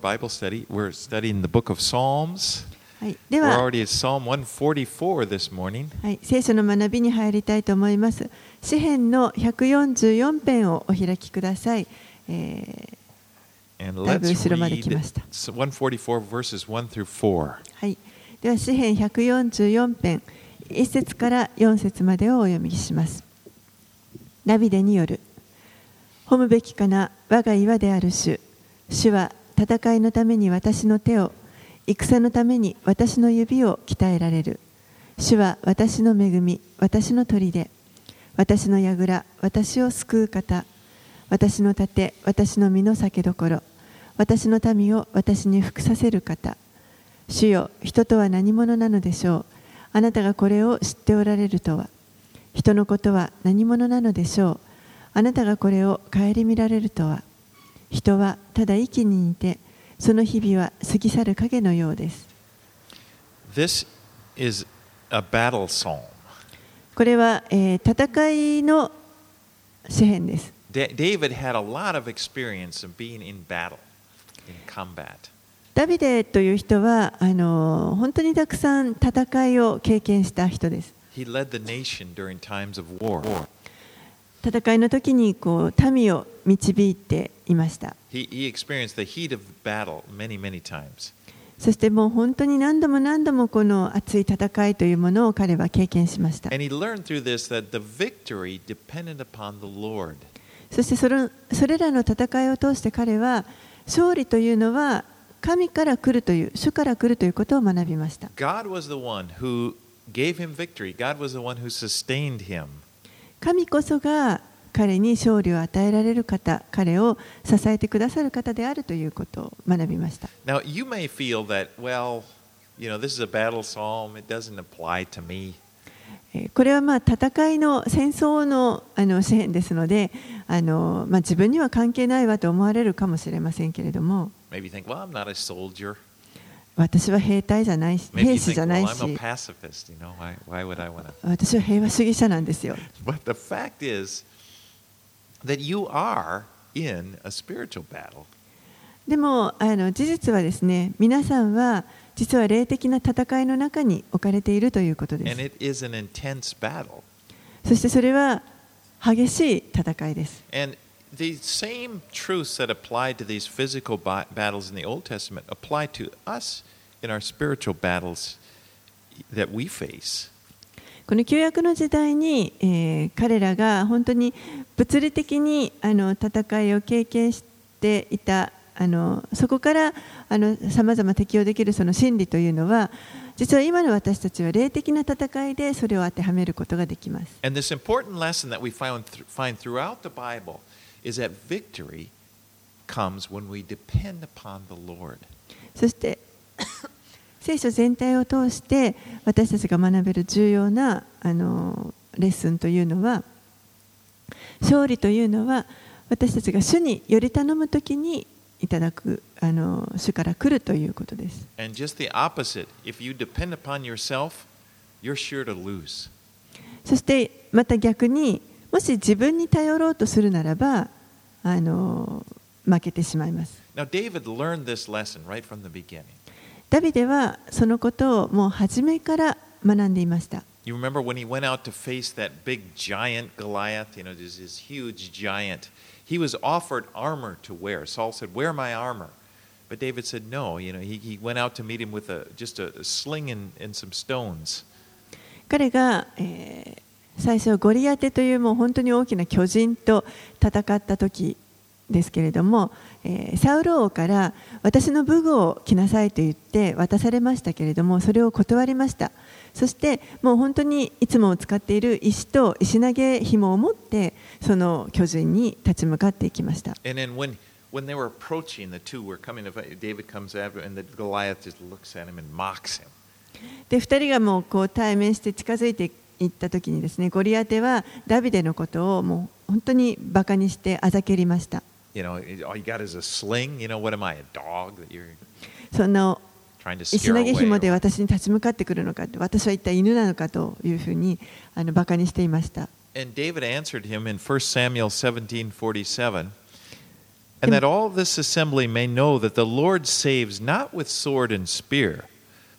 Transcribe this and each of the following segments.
Bible study. We're studying the book of Psalms. はい、で We're は、already at Psalm 144 this morning. はい、聖書の学びに入りたいと思います。詩編の144編をお開きください。え And だいぶ let's 後ろまで read 来ました。144 verses 1 through 4. ーはい、では詩編144編1節から4節までをお読みします。ナビデによる褒むべきかな我が岩である主主は戦いのために私の手を戦のために私の指を鍛えられる。主は私の恵み私の砦。私の櫓私を救う方。私の盾私の身の酒どころ。私の民を私に服させる方。主よ人とは何者なのでしょう。あなたがこれを知っておられるとは。人のことは何者なのでしょう。あなたがこれを顧みられるとは。人はただ息にいて、その日々は過ぎ去る影のようです。これは、え、戦いの詩編です。ダビデという人はあの本当にたくさん戦いを経験した人です。戦いの時にこう民を導いて、いました。そしてもう本当に何度も何度もこの熱い戦いというものを彼は経験しました。そしてそれ,それらの戦いを通して彼は勝利というのは神から来るという、主から来るということを学びました。神こそが彼に勝利を与えられる方、彼を支えてくださる方であるということを学びました。Now, you may feel that, well, you know, this is a battle psalm, it doesn't apply to me. これはまあ戦いの戦争の,あの詩編ですのであのまあ自分には関係ないわと思われるかもしれませんけれども私は兵隊じゃないし兵士じゃないし私は平和主義者なんですよ。that you are in a spiritual battle. でもあの事実はですね皆さんは実は霊的な戦いの中に置かれているということで And す it is an intense battle. そしてそれは激しい戦いです And the same truths that applied to these physical ba- battles in the Old Testament apply to us in our spiritual battles that we face. この旧約の時代に、えー、彼らが本当に物理的にあの戦いを経験していたあのそこからあの様々適用できるその心理というのは実は今の私たちは霊的な戦いでそれを当てはめることができます。そして聖書全体を通して私たちが学べる重要なあのレッスンというのは勝利というのは私たちが主により頼むときにいただくあの主から来るということです。そして、また逆にもし自分に頼ろうとするならばあの負けてしまいます。Now, David learned this lesson right from the beginning. ダビデはそのことをもう初めから学んでいました。You remember when he went out to face that big giant Goliath, you know, this, this huge giant. He was offered armor to wear. Saul said, Wear my armor. But David said, No. You know, he, he went out to meet him with a, just a, a sling and, and some stones. 彼が、えー最初ゴリアテというもう本当に大きな巨人と戦った時ですけれども、えーサウル王から私の武具を着なさいと言って渡されましたけれどもそれを断りましたそしてもう本当にいつも使っている石と石投げ紐を持ってその巨人に立ち向かっていきました when, they were approaching, the two were coming. David comes after, and the Goliath just looks at him and mocks him. で2人がもうこう対面して近づいていった時にですねゴリアテはダビデのことをもう本当にバカにしてあざけりました You know, all you got is a sling. You know, what am I, a dog that you're そんな trying to 石 scare 投げ away? 紐で私に立ち向かってくるのかって私は一体犬なのかというふうにあのバカにしていました And David answered him in 1 Samuel 17:47. And that all this assembly may know that the Lord saves not with sword and spear,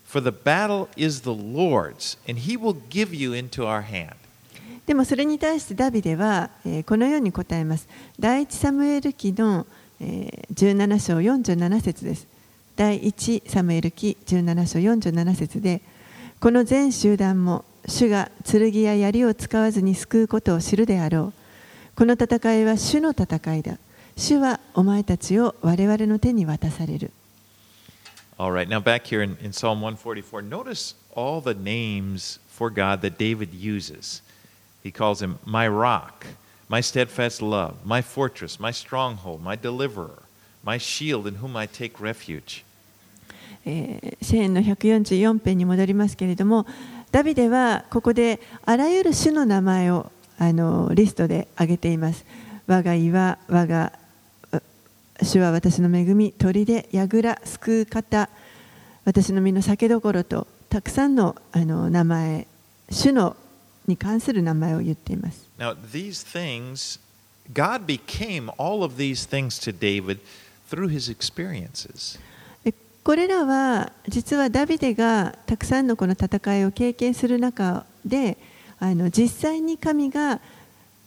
for the battle is the Lord's, and he will give you into our hand. でもそれに対してダビデは、えーこのように答えます。第一サムエル記の、えー17章47節です。第一サムエル記17章47節で、この全集団も主が剣や槍を使わずに救うことを知るであろう。この戦いは主の戦いだ。主はお前たちを我々の手に渡される。All right, now back here in, in Psalm 144, notice all the names for God that David uses. He calls him my rock, my steadfast love, my fortress, my stronghold, my deliverer, my shield in whom I take refuge. えー詩篇の144編に戻りますけれどもダビデはここであらゆる種の名前をあのリストで挙げています我が岩我が主は私の恵み砦櫓救う方私の身の酒どころとたくさんのあの名前主のに関する名前を言っています Now, these things, God became all of these things to David through his experiences. でこれらは実はダビデがたくさんのこの戦いを経験する中であの実際に神が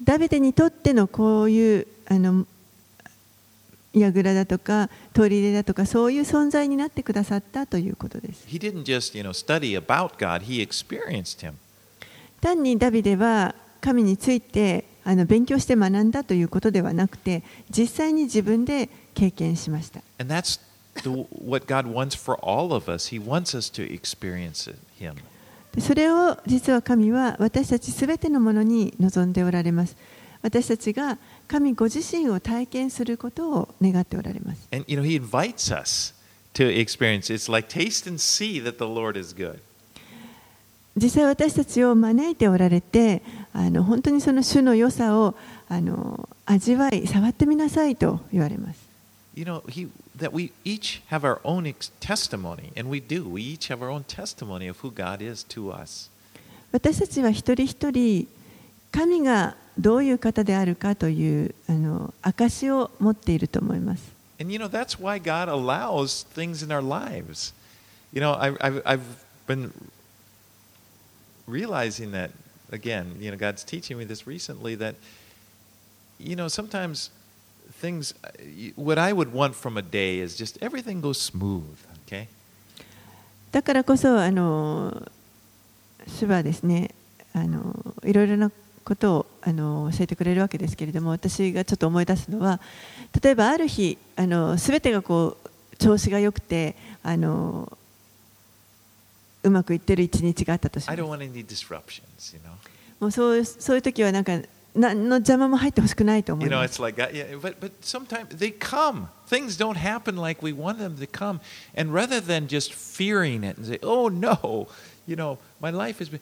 ダビデにとってのこういうあの櫓だとか砦だとかそういう存在になってくださったということです。He didn't just, you know, study about God, he experienced him. 単にダビデは神についてあの勉強して学んだということではなくて実際に自分で経験しました。それを実は神は私たちすべてのものに望んでおられます。私たちが神ご自身を体験することを願っておられます。And, you know, he invites us to experience. It's like taste and see that the Lord is good. 実際私たちを招いておられて、あの本当にその主の良さをあの味わい、触ってみなさいと言われます。You know, he, that we each have our own testimony, and we do. We each have our own testimony of who God is to us. 私たちは一人一人、神がどういう方であるかというあの証を持っていると思います。And you know, that's why God allows things in our lives. You know, I, I've, I've been realizing that, again, you know, God's teaching me this recently that, you know, sometimes things, what I would want from a day is just everything goes smooth, okay? だからこそあの主はですねあのいろいろなことをあの教えてくれるわけですけれども私がちょっと思い出すのは例えばある日あの全てがこう調子が良くてあの うまくいってる一日があったとします you know? もうそういうそういう時はなんか何の邪魔も入ってほしくないと思 You い know, ま it's す like, uh, yeah, but, but sometimes they come. Things don't happen like we want them to come. And rather than just fearing it and say, oh no, you know, my life has been.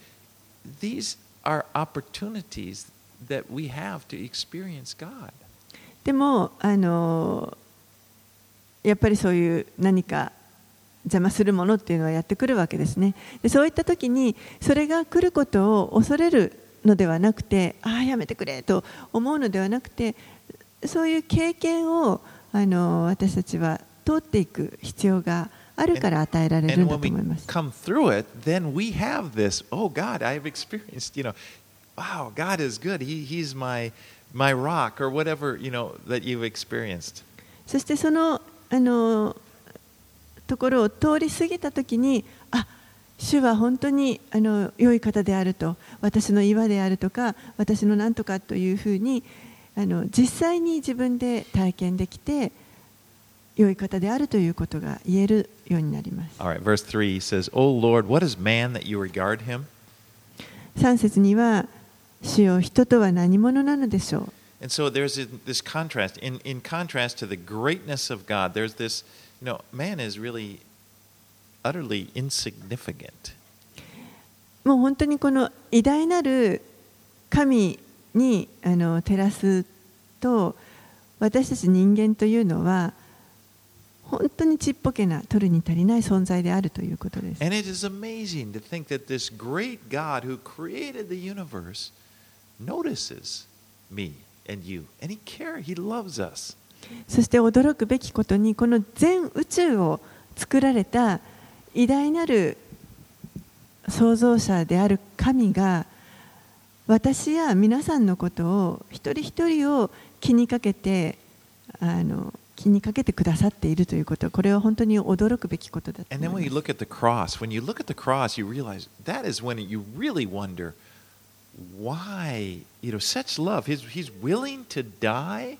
These are opportunities that we have to experience God. でもあのやっぱりそういう何か邪魔するものっていうのはやってくるわけですねでそういった時にそれが来ることを恐れるのではなくてああやめてくれと思うのではなくてそういう経験をあの私たちは通っていく必要があるから与えられるんだと思います。come through it, then we have this, oh God, I've experienced, you know, wow, God is good. He, he's my, my rock or whatever, you know, that you've experienced. そしてそのあのところを通り過ぎたときに、あ主は本当にあの良い方であると、私の岩であるとか、私のなんとかというふうにあの実際に自分で体験できて、良い方であるということが言えるようになります。All right, verse 3 says, Oh Lord, what is man that you regard him? 3節には、主よ人とは何者なのでしょう。And so there's this contrast. In, in contrast to the greatness of God, there's this, you know, man is really utterly insignificant. もう本当にこの偉大なる神にあの照らすと私たち人間というのは本当にちっぽけな取るに足りない存在であるということです。And it is amazing to think that this great God who created the universe notices me and you. And he cares, he loves us. そして驚くべきことにこの全宇宙を作られた偉大なる創造者である神が私や皆さんのことを一人一人を気にかけてあの気にかけてくださっているということこれは本当に驚くべきことだと And then when you look at the cross, when you look at the cross, you realize that is when you really wonder why, you know, such love. He's, he's willing to die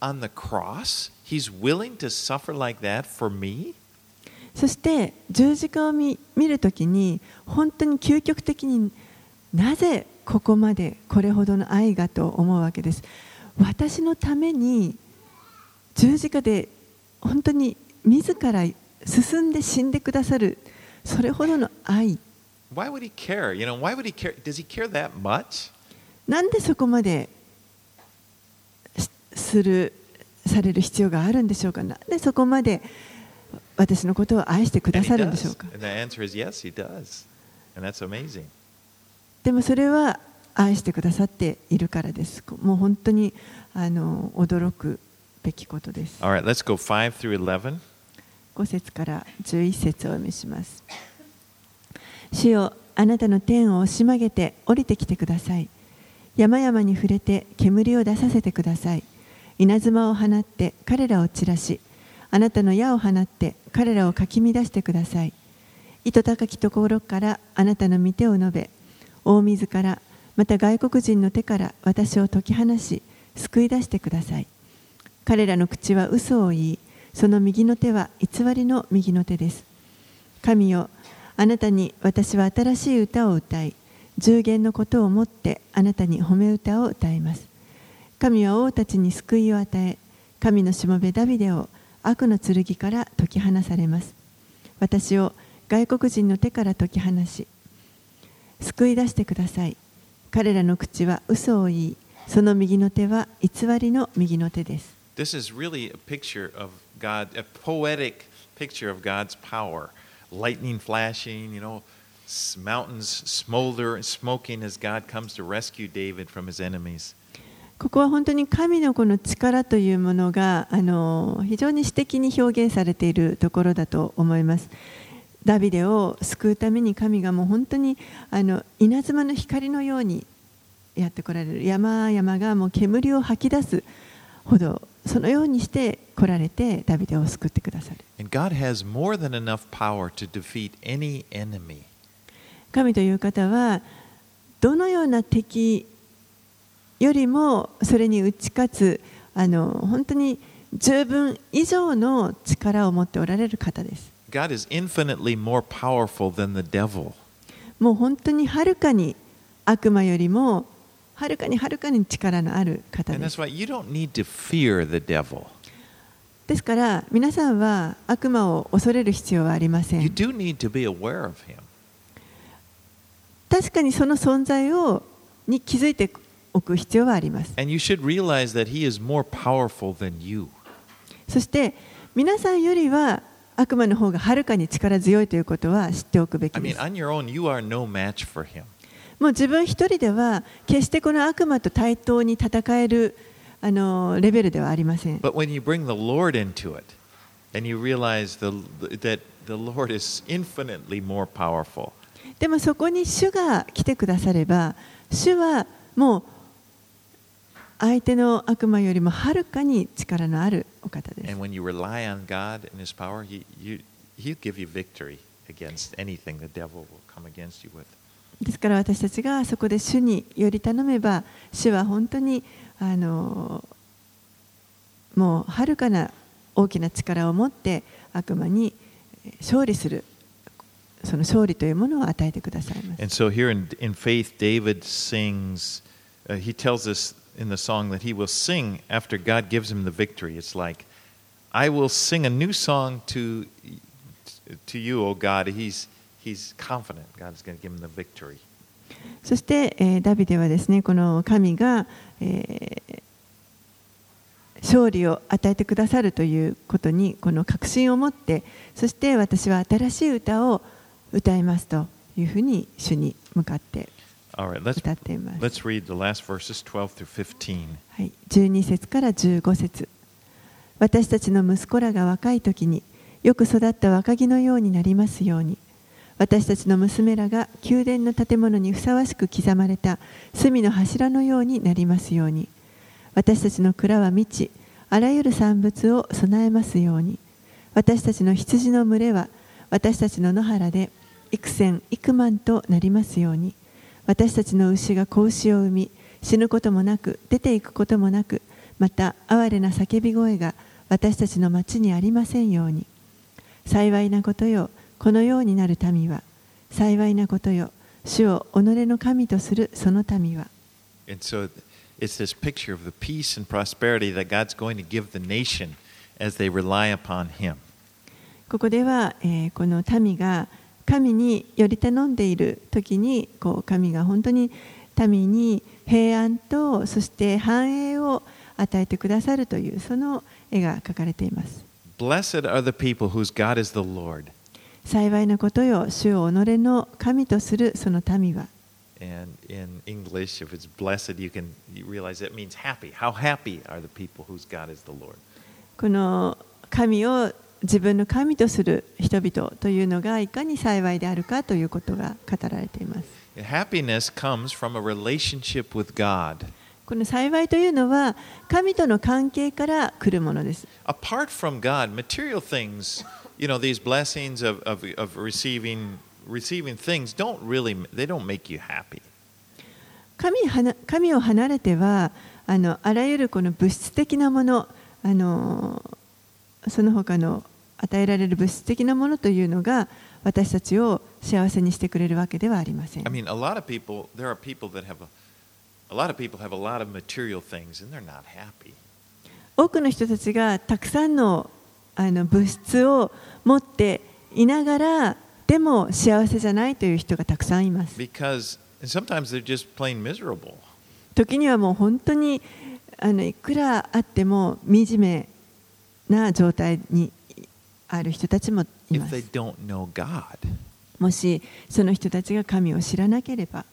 on the cross? He's willing to suffer like that for me? そして十字架を見,見るときに本当に究極的になぜここまでこれほどの愛がと思うわけです。私のために十字架で本当に自ら進んで死んでくださるそれほどの愛。なんでそこまでするされる必要があるんでしょうかなんでそこまで私のことを愛してくださるんでしょう.か.でもそれは愛してくださっているからです。もう本当にあの驚くべきことです。All right, let's go 5 through 11. 5節から11節をお読みします。主よあなたの天を押し曲げて降りてきてください。山々に触れて煙を出させてください。稲妻を放って彼らを散らし、あなたの矢を放って彼らをかき乱してください。糸高きところからあなたの御手を述べ、大水からまた外国人の手から私を解き放し、救い出してください。彼らの口は嘘を言い、その右の手は偽りの右の手です。神よ、あなたに私は新しい歌を歌い、従言のことをもってあなたに褒め歌を歌います。神は王たちに救いを与え、神のしもべダビデを悪の剣から解き放されます。私を外国人の手から解き放し、救い出してください。彼らの口は嘘を言い、その右の手は偽りの右の手です。This is really a picture of God, a poetic picture of God's power. Lightning flashing, you know, mountains smolder and smoking as God comes to rescue David from his enemies. ここは本当に神のこの力というものがあの非常に詩的に表現されているところだと思います。ダビデを救うために神がもう本当にあの稲妻の光のようにやってこられる山々がもう煙を吐き出すほどそのようにして来られてダビデを救ってくださる.神という方はどのような敵よりもそれに打ち勝つあの本当に十分以上の力を持っておられる方です。もう本当にはるかに悪魔よりもはるかにはるかに力のある方です。ですから皆さんは悪魔を恐れる必要はありません。確かにその存在をに気づいていく。おく必要はあります。And you should realize that he is more powerful than you. そして皆さんよりは悪魔の方がはるかに力強いということは知っておくべ I きで mean, す。on your own, you are no match for him. もう自分一人では決してこの悪魔と対等に戦えるあのレベルではありません。But when you bring the Lord into it, and you realize the, that the Lord is infinitely more powerful, でもそこに主が来てくだされば主はもう相手の悪魔よりもはるかに力のあるお方です and。when you rely on God and His power, he, you, He'll give you victory against anything the devil will come against you with. ですから私たちがそこで主により頼めば主は本当にあのもうはるかな大きな力を持って悪魔に勝利するその勝利というものを与えてくださいます And so here in, in faith, David sings, uh, he tells us in the song that he will sing after God gives him the victory. It's like, I will sing a new song to, to you, O God. He's, he's confident God is going to give him the victory. そして、えーダビデはですねこの神が、えー勝利を与えてくださるということにこの確信を持ってそして私は新しい歌を歌いますというふうに主に向かって歌っています。let's read the last verses 12 through 15. はい、12節から15節。私たちの息子らが若い時によく育った若木のようになりますように。私たちの娘らが宮殿の建物にふさわしく刻まれた隅の柱のようになりますように。私たちの蔵は満ちあらゆる産物を備えますように。私たちの羊の群れは私たちの野原で幾千幾万となりますように私たちの牛が子牛を産み死ぬこともなく出ていくこともなくまた哀れな叫び声が私たちの町にありませんように幸いなことよこのようになる民は幸いなことよ主を己の神とするその民は And so it's this picture of the peace and prosperity that God's going to give the nation as they rely upon Him. ここでは、えーこの民が神により頼んでいる時にこう神が本当に民に平安とそして繁栄を与えてくださるというその絵が描かれています Blessed are the people whose God is the Lord. 幸いなことよ主を己の神とするその民は And in English, if it's blessed, you can realize that means happy. How happy are the people whose God is the Lord? この神を自分の神とする人々というのがいかに幸いであるかということが語られています Happiness comes from a relationship with God. この幸いというのは神との関係から来るものです Apart from God, material things, you know, these blessings of, of, of receiving receiving things don't really they don't make you happy. 神神を離れてはあのあらゆるこの物質的なものあのその他の与えられる物質的なものというのが私たちを幸せにしてくれるわけではありません。多くの人たちがたくさんの,あの物質を持っていながらでも幸せじゃないという人がたくさんいます。時にはもう本当にあのいくらあっても惨めな状態にある人たちもいます。もしその人たちが神を知らなければ。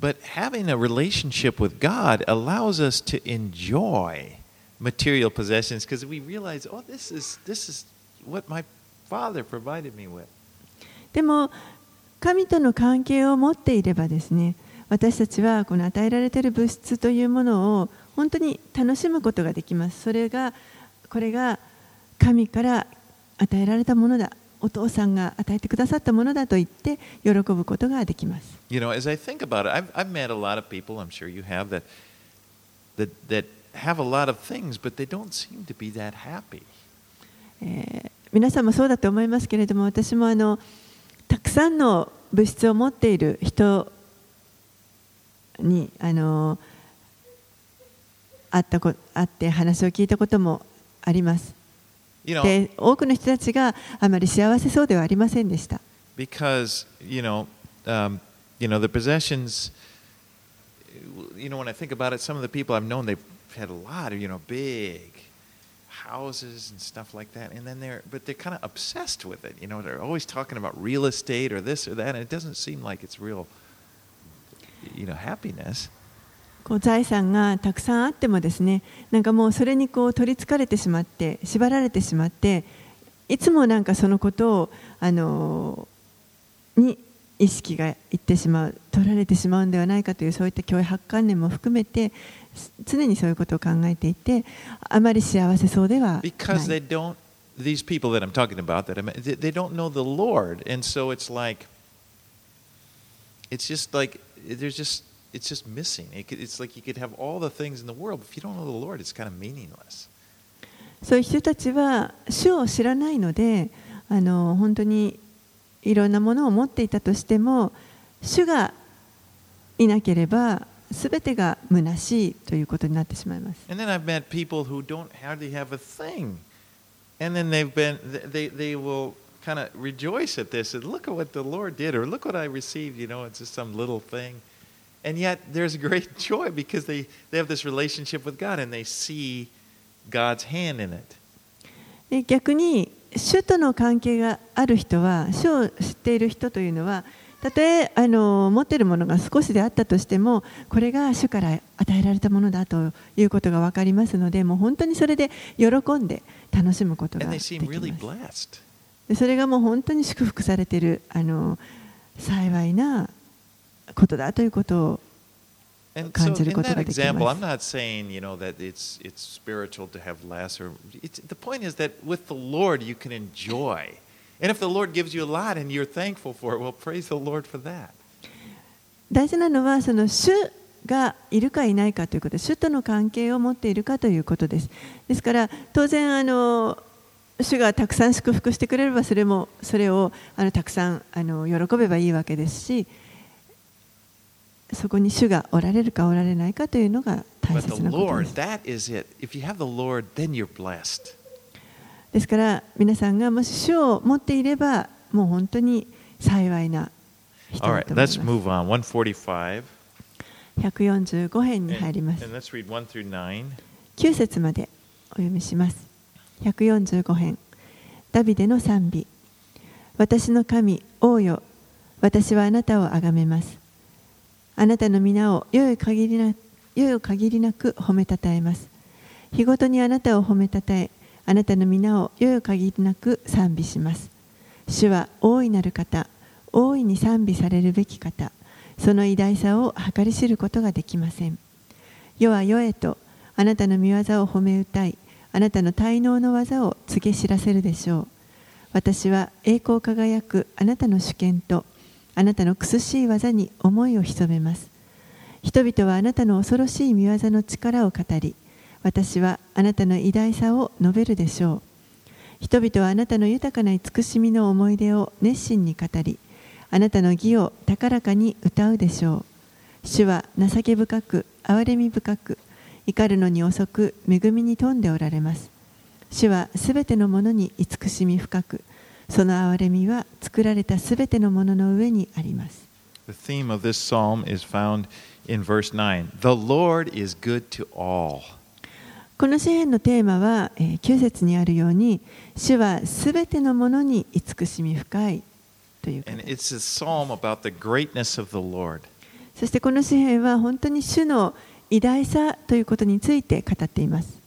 But having a relationship with God allows us to enjoy material possessions because we realize, oh, this is this is what my father provided me with. でも神との関係を持っていればですね私たちはこの与えられている物質というものを本当に楽しむことができますそれがこれが神から与えられたものだお父さんが与えてくださったものだと言って喜ぶことができます You know, as I think about it, I've, I've met a lot of people, I'm sure you have, that, that, that have a lot of things, but they don't seem to be that happy. えー皆さんもそうだと思いますけれども私もあのたくさんの物質を持っている人にあの会ったこ会って話を聞いたこともあります。You know, で多くの人たちがあまり幸せそうではありませんでした。 because you know, um, you know the possessions. You know, when I think about it, some of the people I've known, they've had a lot of you know big houses and stuff like that, and then they're but they're kind of obsessed with it. You know, they're always talking about real estate or this or that, and it doesn't seem like it's real. You know, happiness. こう財産がたくさんあってもですねなんかもうそれにこう取りつかれてしまって縛られてしまっていつもなんかそのことをあのに意識がいってしまう取られてしまうんではないかというそういった脅迫観念も含めて常にそういうことを考えていてあまり幸せそうではない。it's just missing it could, it's like you could have all the things in the world but if you don't know the lord it's kind of meaningless そういう人たちは主を知らないのであの本当にいろんなものを持っていたとしても主がいなければ全てが虚しいということになってしまいます。 and then i've met people who don't hardly have a thing and then they've been they, they will kind of rejoice at this and look at what the lord did or look what i received you know it's just some little thing And yet there's great joy because they, they have this relationship with god and they see god's hand in it. で逆に主との関係がある人は主を知っている人というのはたとえあの持っているものが少しであったとしてもこれが主から与えられたものだということが分かりますのでもう本当にそれで喜んで楽しむことができます。それがもう本当に祝福されているあの幸いなことだということを感じることができます。you know, that it's it's spiritual to have less or it's, the point is that with the Lord you can enjoy. And if the Lord gives you a lot and you're thankful for it, well praise the Lord for that. 大事なのはその主がいるかいないかということです主との関係を持っているかということですですから当然あの主がたくさん祝福してくれればそれもそれをあのたくさんあの喜べばいいわけですしそこに主がおられるかおられないかというのが大切なことです.ですから皆さんがもし主を持っていればもう本当に幸いな人だと思います。Let's move on. 145. 145編に入ります。and let's read 1 through 9. 9節までお読みします。145編。ダビデの賛美。私の神王よ。私はあなたを崇めますあなたの皆を良い限りな良い限りなく褒めたたえます。日ごとにあなたを褒めたたえあなたの皆を良い限りなく賛美します。主は大いなる方大いに賛美されるべき方その偉大さを計り知ることができません。世は世へとあなたの御業を褒め歌いあなたの滞納の技を告げ知らせるでしょう。私は栄光輝くあなたの主権とあなたの苦しい技に思いを潜めます。人々はあなたの恐ろしい御業の力を語り私はあなたの偉大さを述べるでしょう。人々はあなたの豊かな慈しみの思い出を熱心に語りあなたの義を高らかに歌うでしょう。主は情け深く憐れみ深く怒るのに遅く恵みに富んでおられます。主はすべてのものに慈しみ深くその憐れみは作られたすべてのものの上にあります。この詩篇のテーマは、えー、9節にあるように、主はすべてのものに慈しみ深いという。そしてこの詩篇は本当に主の偉大さということについて語っています。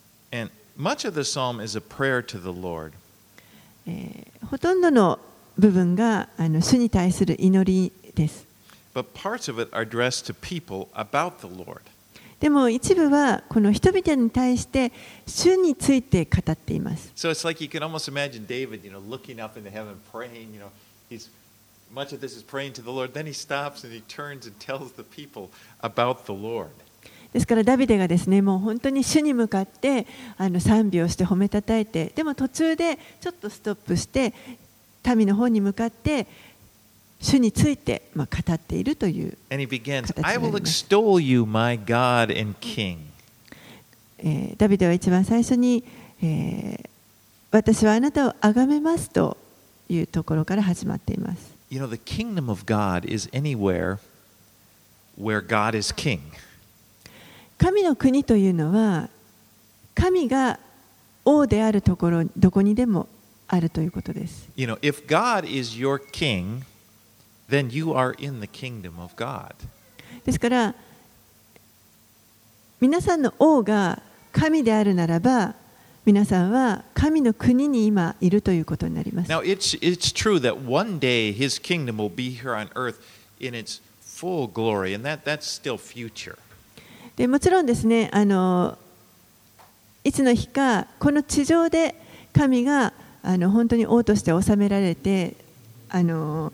ほとんどの部分が主に対する祈りです。でも一部。はこの人々に対して主について語っています。ですからダビデがですねもう本当に主に向かってあの賛美をして褒めたたえてでも途中でちょっとストップして民の方に向かって主についてまあ語っているという、形にな I り will ます extol you, my God and King. えーダビデは一番最初に、えー私はあなたを崇めますというところから始まっています。You know, the kingdom of God is anywhere where God is king. 神の国というのは神が王であるところどこにでもあるということです。You know, if God is your king, then you are in the kingdom of God. ですから皆さんの王が神であるならば皆さんは神の国に今いるということになります。Now, it's, it's true that one day his kingdom will be here on earth in its full glory, and that, that's still future. でもちろんですねあのいつの日かこの地上で神があの本当に王として治められてあの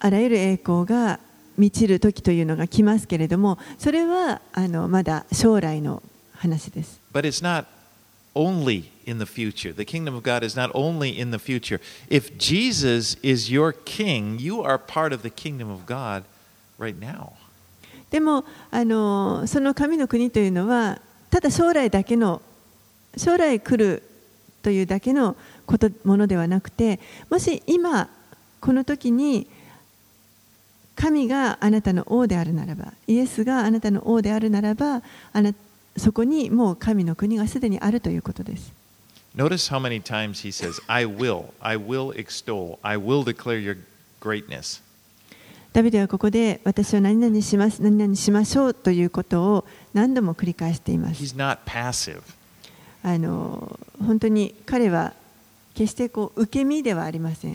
あらゆる栄光が満ちる時というのが来ますけれどもそれはあのまだ将来の話です。But it's not only in the future. The kingdom of God is not only in the future. If Jesus is your king, you are part of the kingdom of God right now. でもあのその神の国というのはただ将来だけの将来来るというだけのことものではなくてもし今この時に神があなたの王であるならばイエスがあなたの王であるならばあなそこにもう神の国がすでにあるということです。Notice how many times he says, I will, I will extol, I will declare your greatness. ダビデはここで私は何々します、何々しましょうということを何度も繰り返しています。あの本当に彼は決してこう受け身ではありません。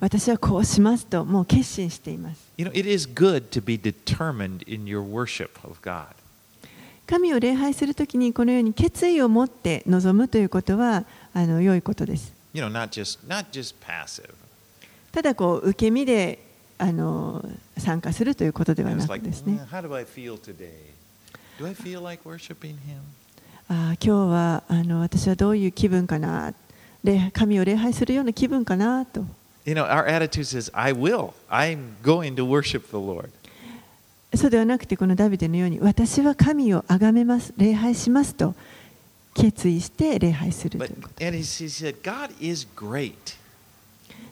私はこうしますともう決心しています。You know, it is good to be determined in your worship of God. 神を礼拝するときにこのように決意を持って臨むということはあの良いことです。You know, not just not just passive. ただこう受け身であの参加するということではなくてですね。今日はあの私はどういう気分かな神を礼拝するような気分かなと。そうではなくて、このダビデのように、私は神を崇めます、礼拝しますと決意して礼拝する。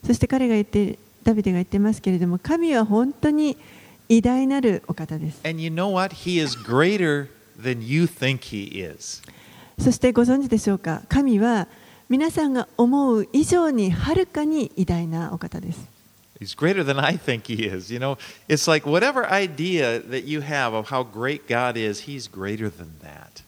そして彼が言ってダビデが言ってますけれども神は本当に偉大なるお方です And you know what? He is greater than you think he is. そしてご存知でしょうか神は皆さんが思う以上にはるかに偉大なお方です He's greater than I think he is. You know, it's like whatever idea that you have of how great God is, he's greater than that.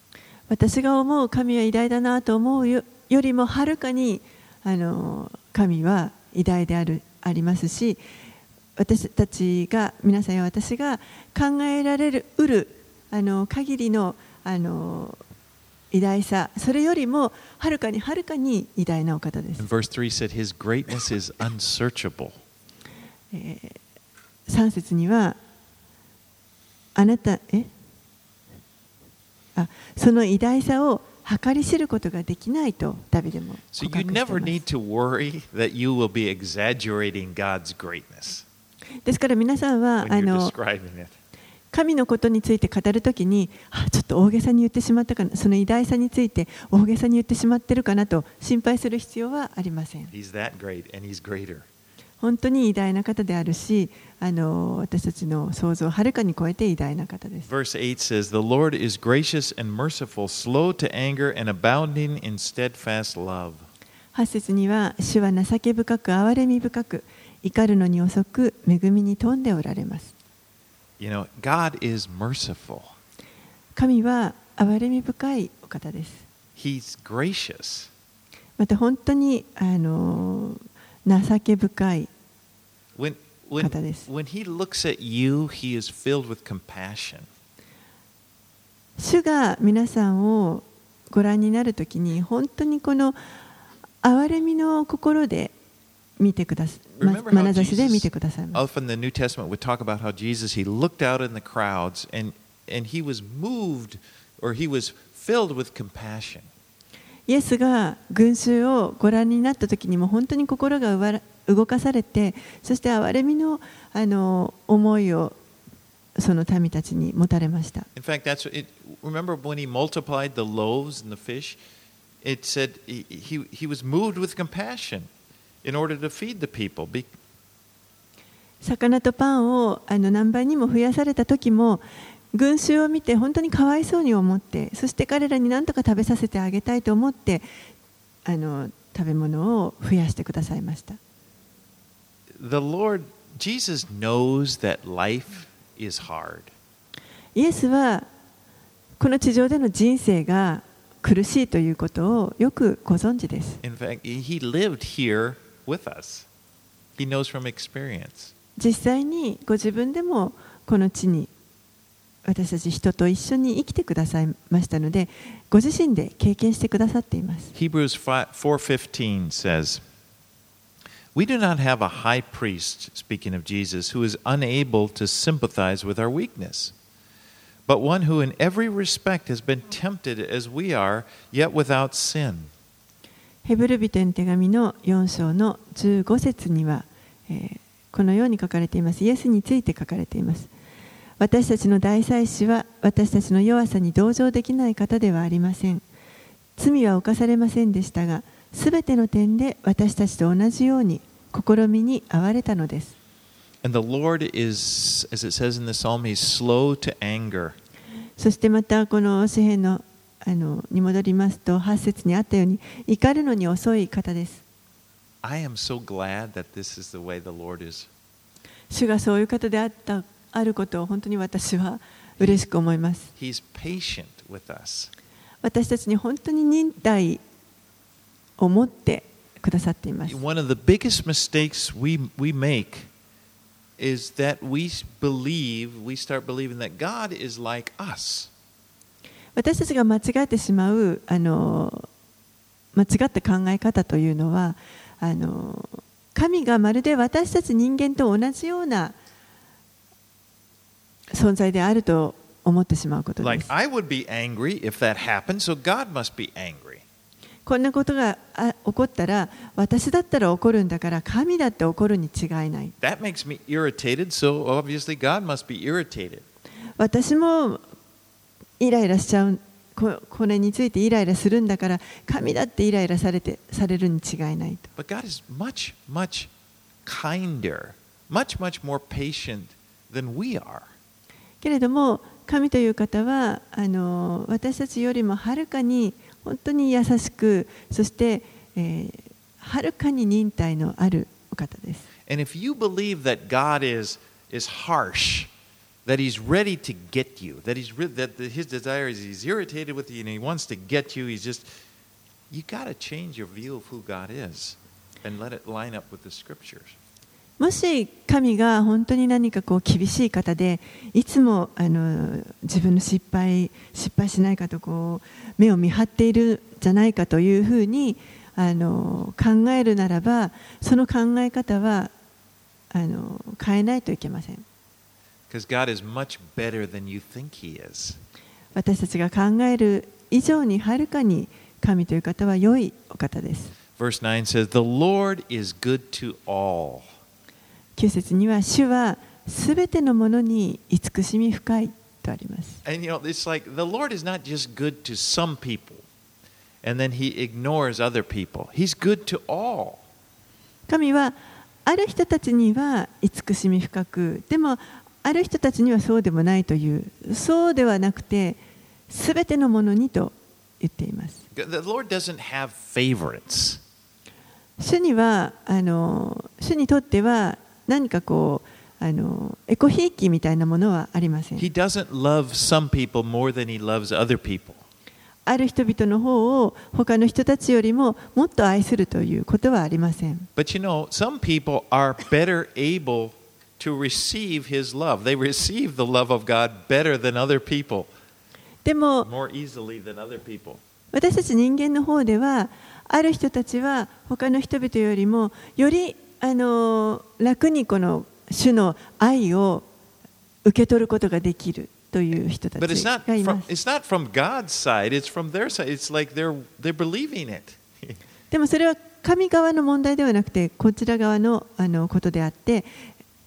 私が思う神は偉大だなと思うよよりもはるかにあの神は偉大であるありますし私たちが皆さんや私が考えられるうるあの限りのあの偉大さそれよりもはるかにはるかに偉大なお方です And verse 3 said, His greatness is unsearchable. 3節にはあなたえ？あその偉大さを計り知ることができないとダビデもす。ですから皆さんはあの神のことについて語る時きにちょっと大げさに言ってしまったかなその偉大さについて大げさに言ってしまってるかなと心配する必要はありません。本当に偉大な方であるしあの私たちの想像をはるかに超えて偉大な方です Verse 8 says, The Lord is gracious and merciful, slow to anger, and abounding in steadfast love. 8節には主は情け深く憐れみ深く怒るのに遅く恵みに富んでおられます You know, God is merciful, 神は憐れみ深いお方です He's gracious. また本当にあの情け深い When, when, 方です when He looks at you, He is filled with compassion. 主が皆さんをご覧になるときに本当にこの憐れみの心で見てくださ眼差しで見てくださいます often the New Testament would talk about how Jesus, He looked out in the crowds and, and He was moved or He was filled with compassion. イエスが群衆をご覧になったときにも本当に心が動かされてそして憐れみのあの思いをその民たちに持たれました In fact, that's it. Remember when he multiplied the loaves and the fish? It said he, he, he was moved with compassion in order to feed the people. 魚とパンをあの何倍にも増やされた時も群衆を見て本当にかわいそうに思ってそして彼らに何とか食べさせてあげたいと思ってあの食べ物を増やしてくださいました the Lord, Jesus knows that life is hard. イエスはこの地上での人生が苦しいということをよくご存知です In fact, he lived here with us. He knows from experience. 実際にご自分でもこの地に私たち人と一緒に生きてくださいましたのでご自身で経験してくださっています Hebrews 5 4:15 says, "We do not have a high priest speaking of Jesus who is unable to sympathize with our weakness, but one who in every respect has been tempted as we are, yet without sin." ヘブル人への手紙の4章の15節には、えーこのように書かれています。イエスについて書かれています。私たちの大祭司は私たちの弱さに同情できない方ではありません。罪は犯されませんでしたが、すべての点で私たちと同じように試みに遭われたのです。And the Lord is as it says in the psalm, he's slow to anger. そしてまたこの詩篇のあのに戻りますと8節にあったように怒るのに遅い方です。I am so glad that this is the way the Lord is. 主がそういう方であったあることを本当に私は嬉しく思います。私たちに本当に忍耐を持ってくださっています。私たちが間違ってしまうあの間違った考え方というのはあの神がまるで私たち人間と同じような存在であると思ってしまうことで Like, す。I would be angry if that happened, so God must be angry. こんなことがあ起こったら私だったら怒るんだから神だって怒るに違いない。That makes me irritated, so obviously God must be irritated. 私もイライラしちゃうここれについてイライラするんだから神だってイライラされてされるに違いないと But God is much, much kinder, much, much more patient than we are. けれども神という方はあの私たちよりもはるかに本当に優しくそして、えーはるかに忍耐のあるお方です。And if you believe that God is, is harsh, that He's ready to get you, that, he's re- that the, His desire is He's irritated with you and He wants to get you, He's just, you got to change your view of who God is and let it line up with the Scriptures. もし神が本当に何かこう厳しい方でいつもあの自分の失敗失敗しないかとこう目を見張っているんじゃないかというふうにあの考えるならばその考え方はあの変えないといけません Cause God is much better than you think He is. 私たちが考える以上にはるかに神という方は良いお方です Verse 9 says, The Lord is good to all. 9節には主はすべてのものに慈しみ深いとあります And you know, it's like the Lord is not just good to some people and then He ignores other people. He's good to all. 神はある人たちには慈しみ深くでもある人たちにはそうでもないというそうではなくてすべてのものにと言っています The Lord doesn't have favorites. 主にはあの主にとっては何かこうあのエコひいきみたいなものはありません He doesn't love some people more than He loves other people. ある人々の方を他の人たちよりももっと愛するということはありません But you know, some people are better able to receive His love. They receive the love of God better than other people, でも more easily than other people. 私たち人間の方ではある人たちは他の人々よりもよりあの楽にこの主の愛を受け取ることができるという人たち。でもそれは神側の問題ではなくてこちら側の,あのことであって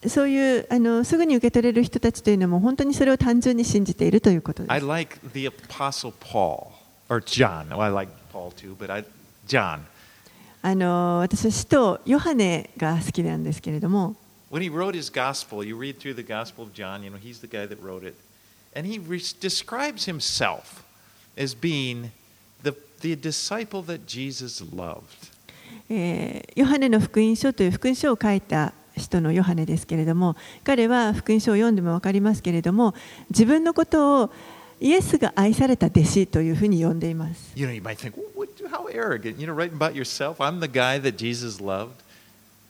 そういうあのすぐに受け取れる人たちというのも本当にそれを単純に信じているということです。I like the Apostle paul. I like Paul too, but I, John. あの私は使徒ヨハネが好きなんですけれども When he wrote his gospel, you read through the Gospel of John, you know, he's the guy that wrote it. And he re- describes himself as being the, the disciple that Jesus loved. えーヨハネの福音書という福音書を書いた人のヨハネですけれども彼は福音書を読んでも分かりますけれども自分のことをイエスが愛された弟子というふうに呼んでいます。 You know, you might think, well, what, how arrogant. You know, writing about yourself, I'm the guy that Jesus loved.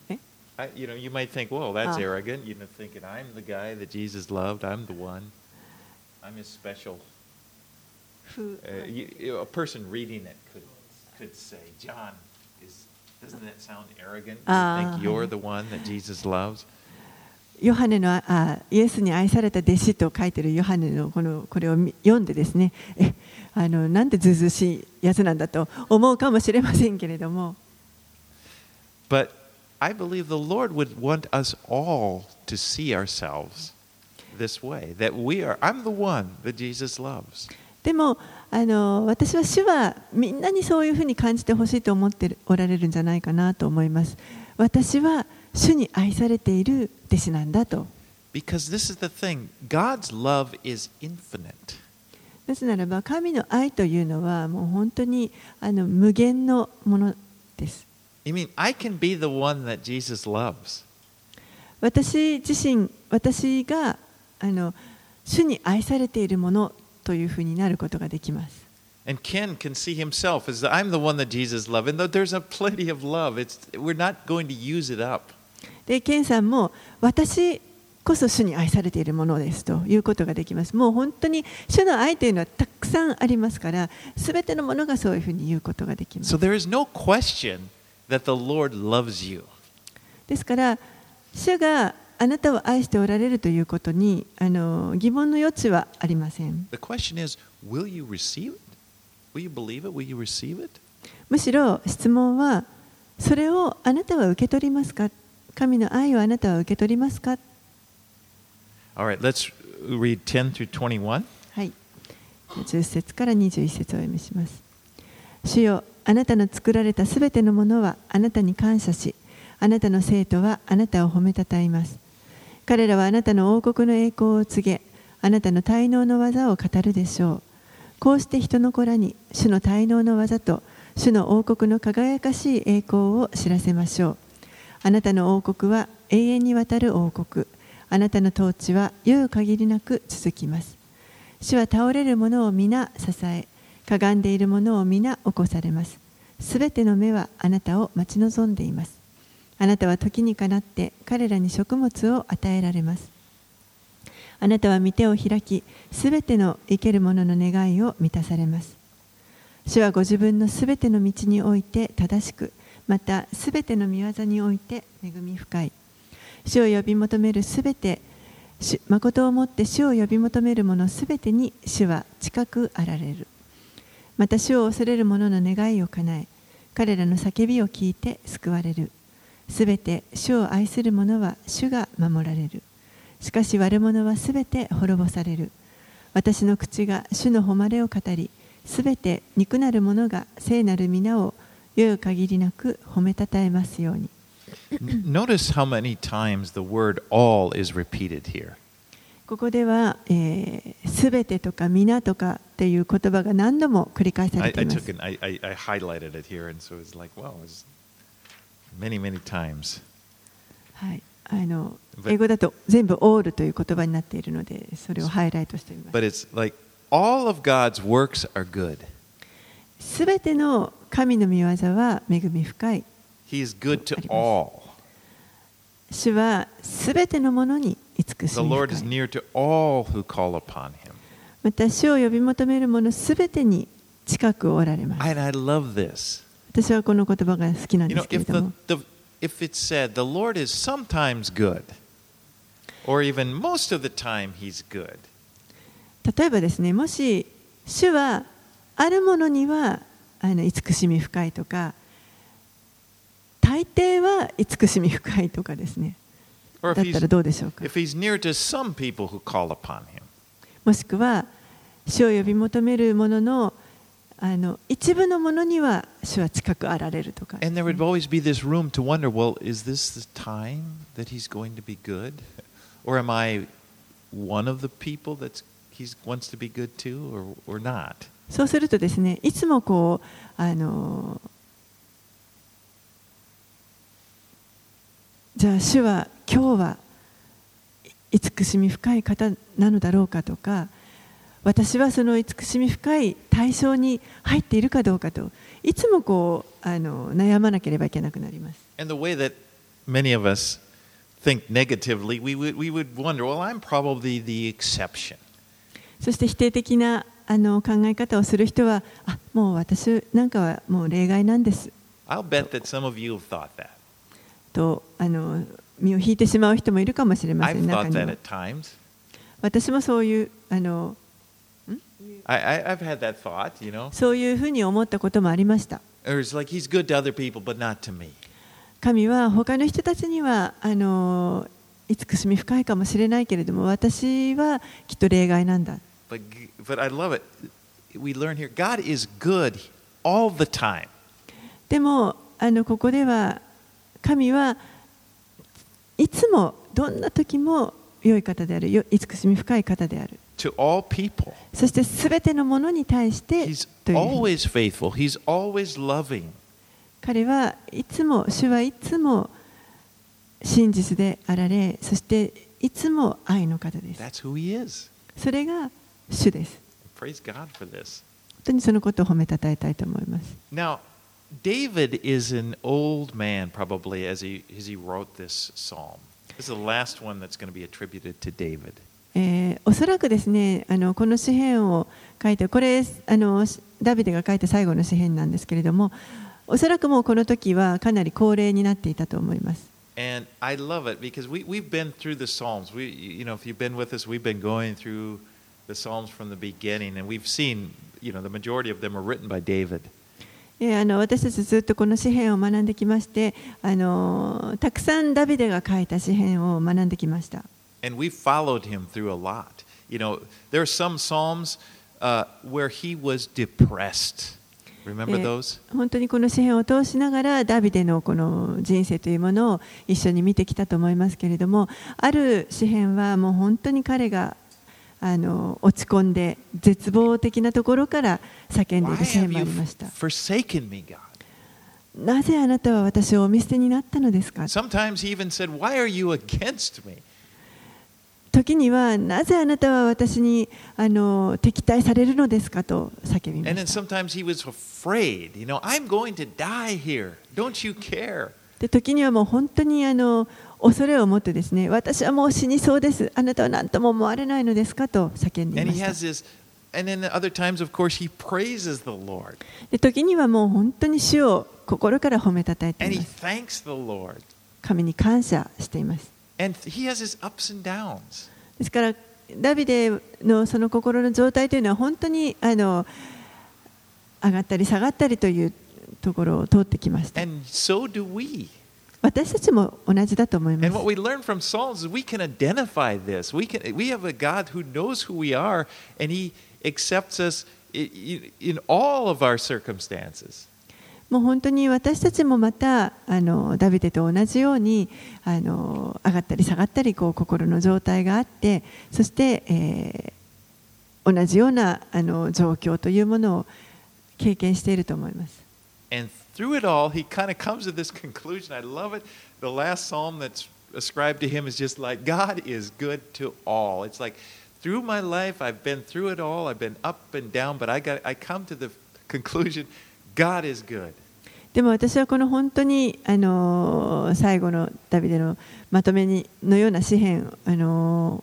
Eh? I, you know, you might think, well, that's Ah. arrogant. You know, thinking, I'm the guy that Jesus loved. I'm the one. I'm his special. Uh, you, you- a person reading it could, could say, John, is, doesn't that sound arrogant? You Ah. think you're the one that Jesus loves? ヨハネのあイエスに愛された弟子と書いているヨハネのこのこれを見読んでですねえあのなんてずうずうしいやつなんだと思うかもしれませんけれども But I believe the Lord would want us all to see ourselves this way that we are, I'm the one that Jesus loves. でもあの私は主はみんなにそういうふうに感じてほしいと思ってるおられるんじゃないかなと思います。私は主に愛されている弟子なんだと。Because this is the thing God's love is infinite. なぜならば神の愛というのはもう本当にあの無限のものです。You mean I can be the one that Jesus loves? 私自身私があの主に愛されているものというふうになることができます And Ken can see himself as I'm the one that Jesus loved. And though there's a plenty of love, it's, we're not going to use it up. でケンさんも私こそ主に愛されているものですということができますもう本当に主の愛というのはたくさんありますからすべてのものがそういうふうに言うことができます So there is no question that the Lord loves you. ですから主があなたを愛しておられるということにあの疑問の余地はありません The question is, will you receive it? Will you believe it? Will you receive it? むしろ質問はそれをあなたは受け取りますか？神の愛をあなたは受け取りますか？Right, let's read 10 through 21. はい。10節から21節をお読みします。主よ、あなたの作られたすべてのものはあなたに感謝し、あなたの生徒はあなたを褒めたたえます。彼らはあなたの王国の栄光を告げ、あなたの滞納の技を語るでしょう。こうして人の子らに主の滞納の技と主の王国の輝かしい栄光を知らせましょう。あなたの王国は永遠にわたる王国。あなたの統治は言う限りなく続きます。主は倒れる者を皆支え、かがんでいる者を皆起こされます。すべての目はあなたを待ち望んでいます。あなたは時にかなって彼らに食物を与えられます。あなたは御手を開き、すべての生ける者の願いを満たされます。主はご自分のすべての道において正しく、またすべての御業において恵み深い。主を呼び求めるすべて、誠をもって主を呼び求める者すべてに主は近くあられる。また主を恐れる者の願いを叶え、彼らの叫びを聞いて救われる。すべて主を愛する者は主が守られる。しかし悪者はすべて滅ぼされる。私の口が主の誉れを語り、すべて肉なる者が聖なる皆を良い限りなく褒めたたえますように。Notice how many times the word all is repeated here. ここでは、えー、すべてとか皆とかっていう言葉が何度も繰り返さ I, れて I います。an, I, I, I highlighted it here, and so it's like, wow, it's many, many times. はい、あの英語だと全部 all という言葉になっているので、それをハイライトしています。But it's like all of God's works are good. すべての神の御業は恵み深い。He is good to all. 主はすべてのものに慈し The み Lord 深 is い。near to all who call upon him. また主を呼び求める者すべてに近くおられます。And I love this. 私はこの言葉が好きなん You で know, すけれ if ど the, も、the if it's said the Lord is sometimes good, or even most of the time he's good, 例えばですね、もし主はあるものにはあの慈しみ深いとか大抵は慈しみ深いとかですね。だっらどうでしょうか？もしくは死を呼び求めるものの,あの一部のものには死は近くあられるとか、ね。Wonder, well, or, or そうするとですねいつもこうあのじゃあ主は今日は慈しみ深い方なのだろうかとか私はその慈しみ深い対象に入っているかどうかといつもこうあの悩まなければいけなくなります。And the way that many of us think negatively, we would, we would wonder, well, I'm probably the exception. そして否定的なあの考え方をする人は、あもう私なんかはもう例外なんです。と、あの身を引いてしまう人もいるかもしれません。中私もそういう、あのそういうふうに思ったこともありました。神は他の人たちにはあの慈しみ深いかもしれないけれども、私はきっと例外なんだ。But, but I love it. We learn here God is good all the time. でもあのここでは神はいつもどんな時も良い方である、慈しみ深い方である。To all people. そしてすべてのものに対して、彼はいつも、主はいつも真実であられ、そしていつも愛の方です。That's who he is. それが神です。主です.本当にそのことを褒めたたえたいと思います Now, David is an old man, probably, as he, as he wrote this psalm. This is the last one that's going to be attributed to David. えーおそらくですねあのこの詩篇を書いてこれあのダビデが書いた最後の詩篇なんですけれどもおそらくもうこの時はかなり高齢になっていたと思います And I love it because we, we've been through the Psalms. We, you know, if you've been with us, we've been going through the Psalms from the beginning, and we've seen, you know, the majority of them are written by David. えーあの私たちずっとこの詩篇を学んできましてあのたくさんダビデが書いた詩篇を学んできました And we've followed him through a lot. You know, there are some Psalms uh, where he was depressed. Remember えー those? 本当にこの詩篇を通しながらダビデのこの人生というものを一緒に見てきたと思いますけれどもある詩篇はもう本当に彼があの落ち込んで絶望的なところから叫んでいるシーンもありました。なぜあなたは私をお見捨てになったのですか？時にはなぜあなたは私にあの敵対されるのですかと叫びました。で時にはもう本当にあの恐れを持ってですね私はもう死にそうですあなたは何とも思われないのですかと叫んでいました has this, and then other times, of course, he praises the Lord で時にはもう本当に主を心から褒めたたえています thanks the Lord. 神に感謝しています And he has his ups and downs. ですからダビデのその心の状態というのは本当にあの上がったり下がったりというところを通ってきました And so do we. 私たちも同じだと思います。もう本当に私たちもまたあのダビデと同じようにあの上がったり下がったりこう心の状態があってそして、えー、同じようなあの状況というものを経験していると思います。through it all, he kind of comes to this conclusion. I love it. The last psalm that's ascribed to him is just like, God is good to all. It's like, through my life, I've been through it all. I've been up and down, but I, got, I come to the conclusion God is good. でも私はこの本当にあの最後のダビデのまとめにのような詩篇あの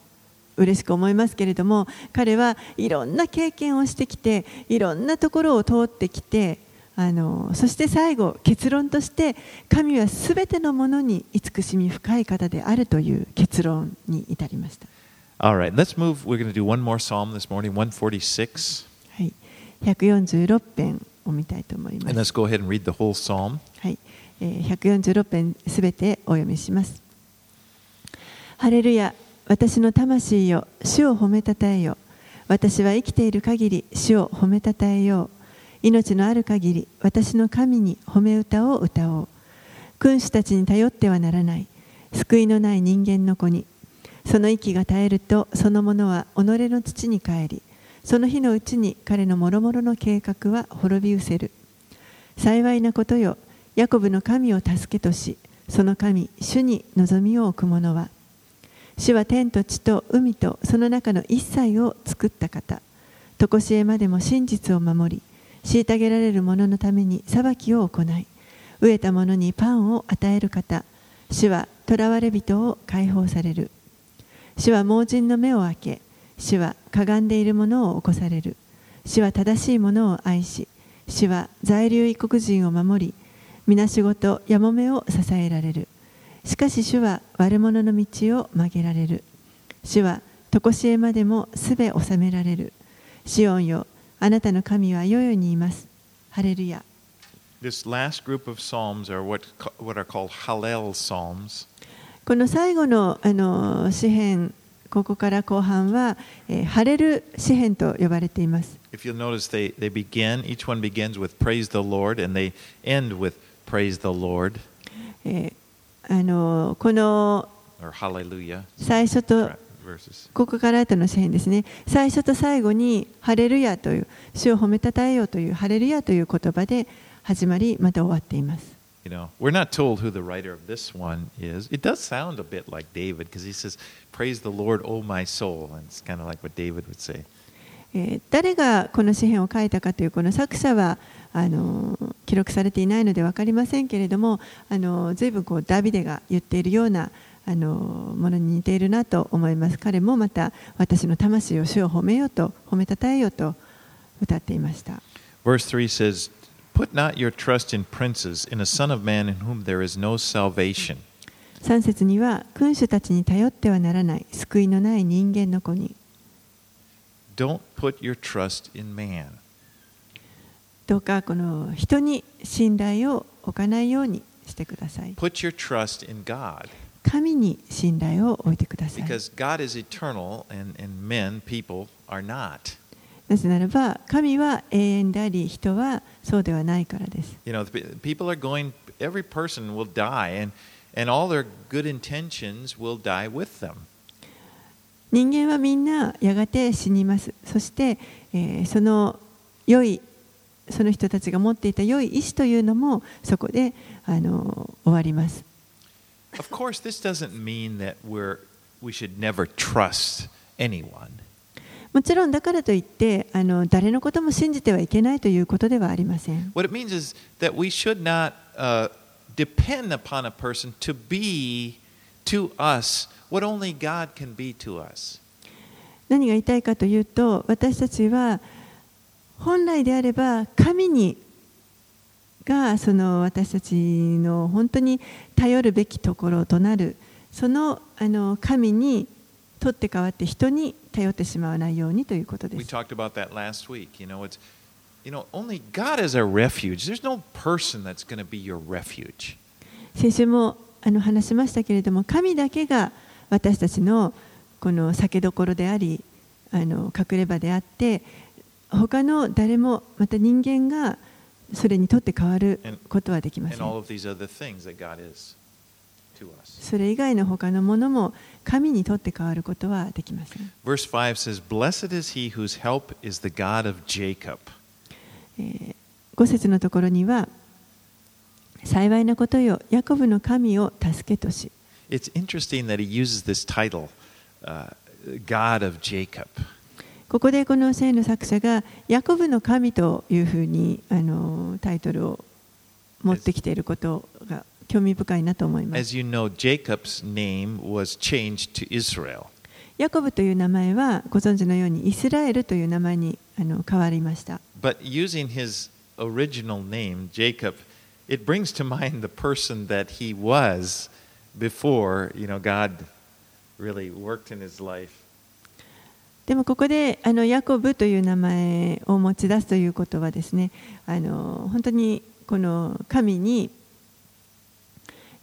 嬉しく思いますけれども彼はいろんな経験をしてきていろんなところを通ってきて あのそして最後結論として神はすべてのものに慈しみ深い方であるという結論に至りました。All right, let's move. We're going to do one more psalm this morning, 146. はい、146編を見たいと思いま And す。let's go ahead and read the whole psalm. はい、えー146編すべてお読みします。ハレルヤ、私の魂よ、主を褒めたたえよ。私は生きている限り、主を褒めたたえよう。命のある限り、私の神に褒め歌を歌おう。君主たちに頼ってはならない。救いのない人間の子に。その息が絶えると、その者は己の土に帰り、その日のうちに彼の諸々の計画は滅び失せる。幸いなことよ、ヤコブの神を助けとし、その神、主に望みを置く者は、主は天と地と海とその中の一切を作った方、とこしえまでも真実を守り、虐げられる者のために裁きを行い、飢えた者にパンを与える方、主は囚われ人を解放される。主は盲人の目を開け、主はかがんでいる者を起こされる。主は正しい者を愛し、主は在留異国人を守り、皆仕事やもめを支えられる。しかし主は悪者の道を曲げられる。主は常しえまでもすべ収められる。シオンよ、あなたの神はよよにいます。ハレルヤ。この最後の,あの詩篇ここから後半は、え、ハレル詩篇と呼ばれています。最初とここから後の詩篇ですね。最初と最後にハレルヤという、主を褒めたたえようというハレルヤという言葉で始まりまた終わっています。You know, we're not told who the writer of this one is. It does sound a bit like David because he says, Praise the Lord, O my soul. And it's kind of like what David would say. えー誰がこの詩篇を書いたかというこの作者はあの記録されていないので分かりませんけれどもあの随分こうダビデが言っているようなあのものに似ているなと思います彼もまた私の魂を主を褒めようと褒めたたえようと歌っていました Verse 3 says, Put not your trust in princes, in a son of man in whom there is no salvation. 3節には君主たちに頼ってはならない救いのない人間の子に Don't put your trust in man. どうかこの人に信頼を置かないようにしてください Put your trust in God. 神に信頼を置いてください。なぜならば、神は永遠であり、人はそうではないからです。人間はみんなやがて死にます。そして、その良い、その人たちが持っていた良い意志というのもそこであの終わります。Of course, this doesn't mean that we're, we should never trust anyone. もちろんだからといってあの誰のことも信じてはいけないということではありません What it means is that we should not uh, depend upon a person to be to us what only God can be to us. 何が言いたいかというと私たちは本来であれば神にがその私たちの本当に頼るべきところとなるそのあの神にとって代わって人に頼ってしまわないようにということです。talked about that last week. You know, it's you know only God is our refuge. There's no person that's going to be your refuge. 先週もあの話しましたけれども神だけが私たちのこの酒どころでありあの隠れ場であって他の誰もまた人間がそれにとって変わることはできます。それ以外の他のものも神にとって変わることはできません。5節のところには、幸いなことよ、ヤコブの神を助けとし。It's interesting that he uses this title,、uh, God of Jacob. ここでこの聖の作者がヤコブの神というふうにあのタイトルを持ってきていることが興味深いなと思います。You know. ヤコブという名前はご存知のようにイスラエルという名前にあの変わりました。But using his original name, Jacob, it brings to mind the person that he was before, you know, God really worked in his life. でもここであのヤコブという名前を持ち出すということはですねあの本当にこの神に、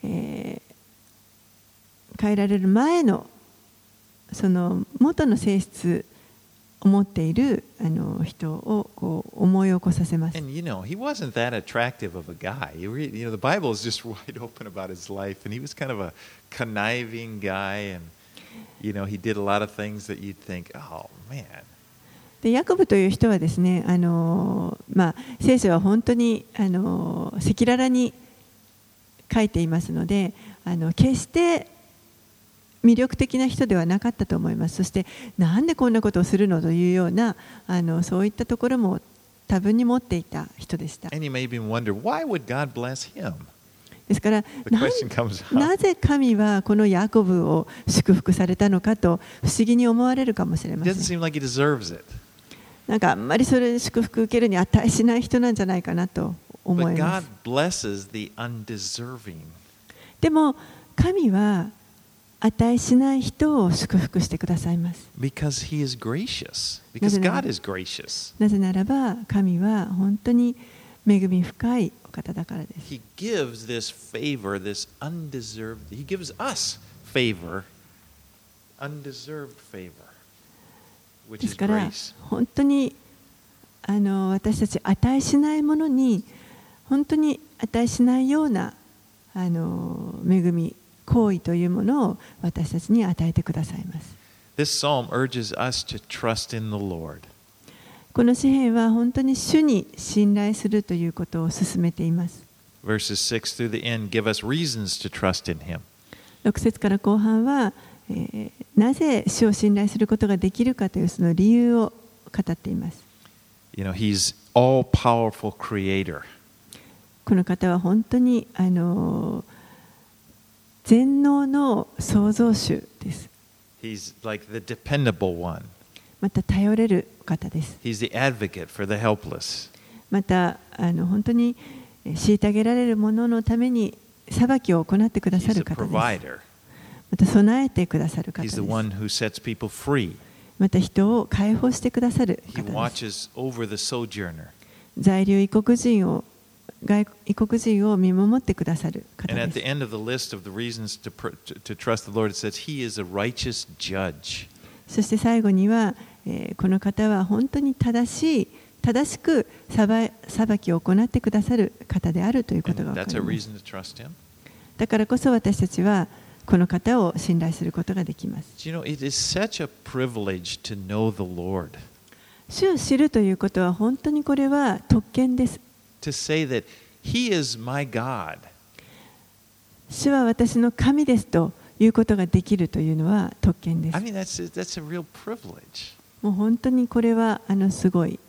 えー変えられる前のその元の性質を持っているあの人をこう思い起こさせます。And you know, he wasn't that attractive of a guy. You, read, you know, the Bible is just wide open about his life, and he was kind of a conniving guy, and you know, he did a lot of things that you'd think, oh man, でヤコブという人はですね、あのまあ、聖書は本当にあの赤裸々に書いていますのであの決して魅力的な人ではなかったと思います。そしてなんでこんなことをするのというようなあのそういったところも多分に持っていた人でした。And you may even wonder why would God bless him? ですからな、ぜ神はこのヤコブを祝福されたのかと不思議に思われるかもしれません。なんかあんまりそれで祝福受けるに値しない人なんじゃないかなと思います。でも、神は値しない人を祝福してくださいます。なぜならば、神は本当に。恵み深いお方だからです He gives this favor, this undeserved, he gives us favor, undeserved favor, which ですから.本当にあの私たち値しないものに本当に値しないようなあの恵み行為というものを私たちに与えてくださいます This psalm urges us to trust in the Lord. この詩篇は本当に主に信頼するということを進めています。6節から後半は、なぜ主を信頼することができるかというその理由を語っています。You know, he's all powerful creator. この方は本当に、あのー、全能の創造主です。He's like the dependable one. また頼れる方です。He's the advocate for the helpless. またあの本当にえー虐げられる者のために裁きを行ってくださる方です。また備えてくださる方です.また人を解放してくださる方です。在留異国人を外異国人を見守ってくださる方で the す。そして最後には、え、この方は本当に正しい、正しく裁,裁きを行ってくださる方であるということがか。だからこそ私たちはこの方を信頼することができます。主を知るということは本当にこれは特権です。主は私の神ですと。いうことができるというのは特権です I。mean, that's a, that's a もう本当にこれはあのすごい.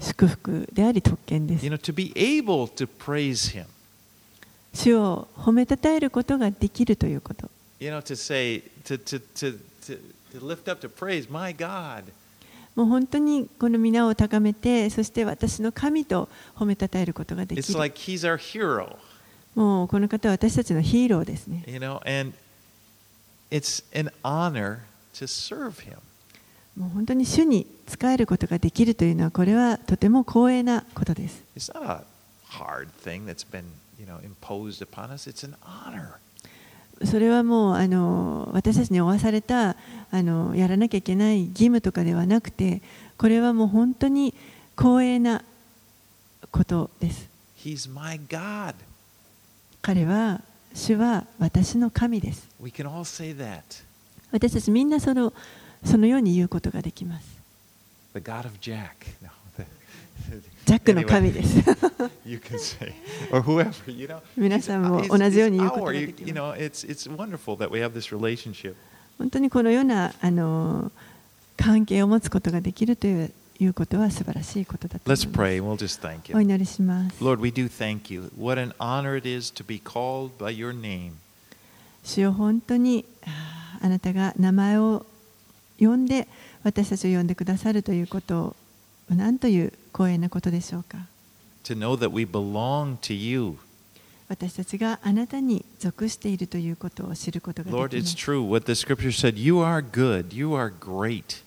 祝福であり特権です You。know, to be able to praise Him. 主を褒めたたえることができるということ。You know, to say, to, to, to, to, to lift up, to praise my God. もう本当にこの皆を高めて、そして私の神と褒めたたえることができ It's る。like He's our hero. もうこの方は私たちのヒーローですね。You know, and it's an honor to serve Him. もう本当に主に仕えることができるというのは、これはとても光栄なことです。It's not a hard thing that's been, you know, imposed upon us. It's an honor. それはもうあの私たちに負わされたあのやらなきゃいけない義務とかではなくて、これはもう本当に光栄なことです。He's my God. 彼は主は私の神です。私たちみんなその,そのように言うことができます。ジャックの神です。皆さんも同じように言うことができます。本当にこのようなあの関係を持つことができるという。いうことは素晴らしいことだと思い Let's ます。pray and we'll just thank お you. 祈りします。Lord, we do thank you. What an honor it is to be called by your name. 主よ本当にあなたが名前を呼んで私たちを呼んでくださるということを何という光栄なことでしょうか。To know that we belong to you. 私たちがあなたに属しているということを知ることが Lord, できま it's す。true what the scripture said. You are good. You are great.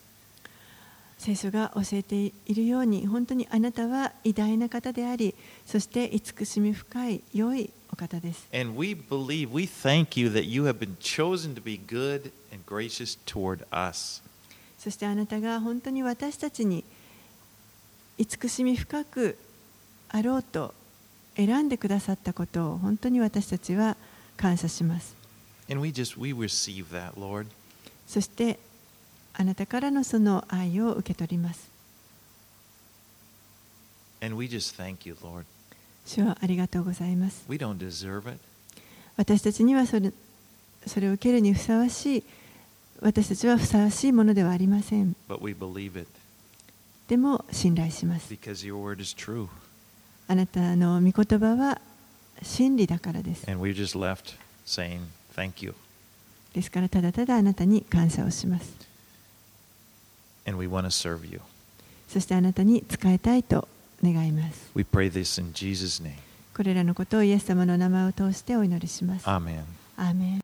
聖書が教えているように本当にあなたは偉大な方でありそして慈しみ深い良いお方です And we believe, we thank you that you have been chosen to be good and gracious toward us. そしてあなたが本当に私たちに慈しみ深くあろうと選んでくださったことを本当に私たちは感謝します And we just, we receive that, Lord. そしてあなたからのその愛を受け取ります And we just thank you, Lord. 主はありがとうございます We don't deserve it. 私たちにはそれそれを受けるにふさわしい私たちはふさわしいものではありません But we believe it でも信頼します because your word is true. あなたの御言葉は真理だからです And we're just left saying, Thank you. ですからただただあなたに感謝をします And we want to serve you. そしてあなたに仕えたいと願います We pray this in Jesus' name. これらのことをイエス様の名前を通してお祈りします Amen. アーメン